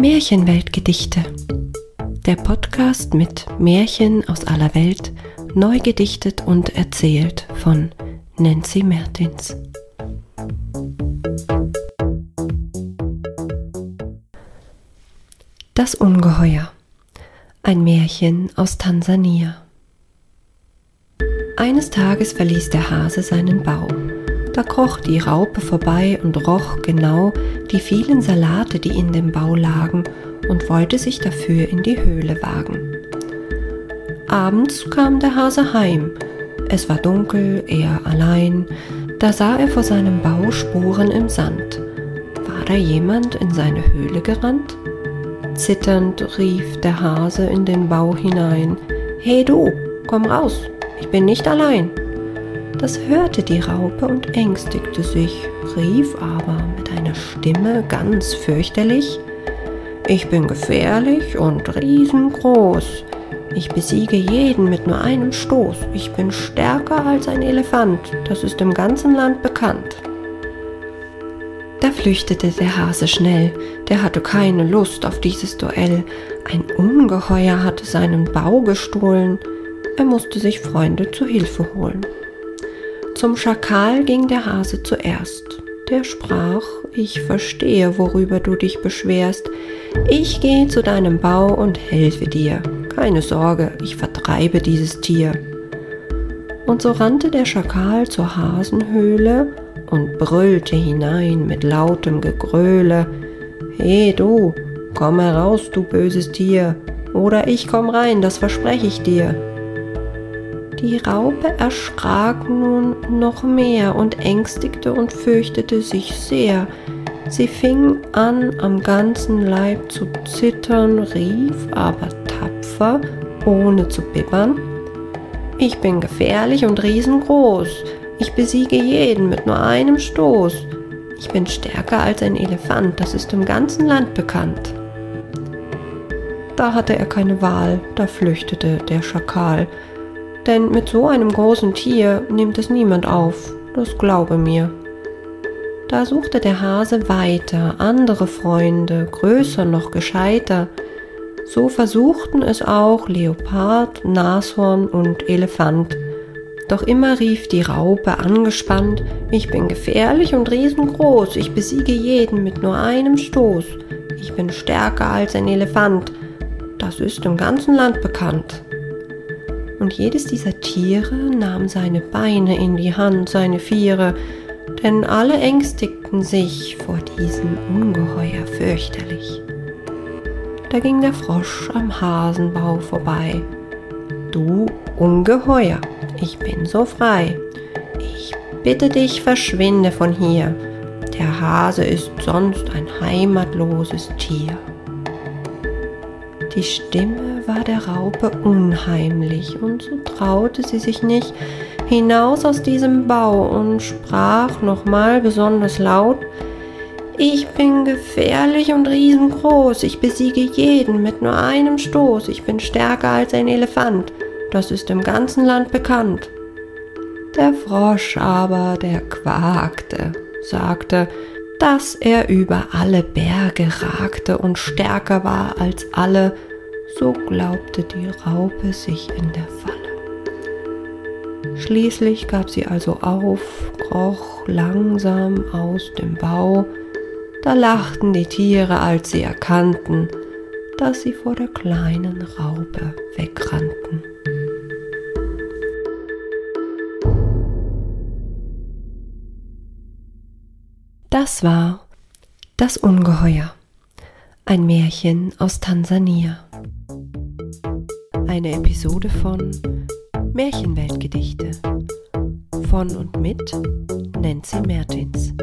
Märchenweltgedichte. Der Podcast mit Märchen aus aller Welt, neu gedichtet und erzählt von Nancy Mertins. Das Ungeheuer. Ein Märchen aus Tansania. Eines Tages verließ der Hase seinen Bau. Da kroch die Raupe vorbei und roch genau die vielen Salate, die in dem Bau lagen, und wollte sich dafür in die Höhle wagen. Abends kam der Hase heim. Es war dunkel, er allein. Da sah er vor seinem Bau Spuren im Sand. War da jemand in seine Höhle gerannt? Zitternd rief der Hase in den Bau hinein. Hey du, komm raus, ich bin nicht allein. Das hörte die Raupe und ängstigte sich, rief aber mit einer Stimme ganz fürchterlich Ich bin gefährlich und riesengroß. Ich besiege jeden mit nur einem Stoß. Ich bin stärker als ein Elefant, das ist im ganzen Land bekannt. Da flüchtete der Hase schnell, der hatte keine Lust auf dieses Duell. Ein Ungeheuer hatte seinen Bau gestohlen, er musste sich Freunde zu Hilfe holen. Zum Schakal ging der Hase zuerst. Der sprach, ich verstehe, worüber du dich beschwerst. Ich gehe zu deinem Bau und helfe dir. Keine Sorge, ich vertreibe dieses Tier. Und so rannte der Schakal zur Hasenhöhle und brüllte hinein mit lautem Gegröhle. He du, komm heraus, du böses Tier, oder ich komm rein, das verspreche ich dir. Die Raupe erschrak nun noch mehr und ängstigte und fürchtete sich sehr. Sie fing an, am ganzen Leib zu zittern, rief aber tapfer, ohne zu bibbern. Ich bin gefährlich und riesengroß. Ich besiege jeden mit nur einem Stoß. Ich bin stärker als ein Elefant, das ist im ganzen Land bekannt. Da hatte er keine Wahl, da flüchtete der Schakal denn mit so einem großen Tier nimmt es niemand auf, das glaube mir. Da suchte der Hase weiter, andere Freunde, größer noch gescheiter. So versuchten es auch Leopard, Nashorn und Elefant. Doch immer rief die Raupe angespannt, ich bin gefährlich und riesengroß, ich besiege jeden mit nur einem Stoß. Ich bin stärker als ein Elefant, das ist im ganzen Land bekannt und jedes dieser Tiere nahm seine Beine in die Hand, seine Viere, denn alle ängstigten sich vor diesem Ungeheuer fürchterlich. Da ging der Frosch am Hasenbau vorbei. Du Ungeheuer, ich bin so frei. Ich bitte dich, verschwinde von hier. Der Hase ist sonst ein heimatloses Tier. Die Stimme war der Raupe unheimlich, und so traute sie sich nicht hinaus aus diesem Bau und sprach nochmal besonders laut Ich bin gefährlich und riesengroß, ich besiege jeden mit nur einem Stoß, ich bin stärker als ein Elefant, das ist im ganzen Land bekannt. Der Frosch aber, der quakte, sagte, dass er über alle Berge ragte und stärker war als alle, so glaubte die Raupe sich in der Falle. Schließlich gab sie also auf, kroch langsam aus dem Bau, da lachten die Tiere, als sie erkannten, dass sie vor der kleinen Raupe wegrannten. Das war Das Ungeheuer, ein Märchen aus Tansania. Eine Episode von Märchenweltgedichte von und mit Nancy Mertins.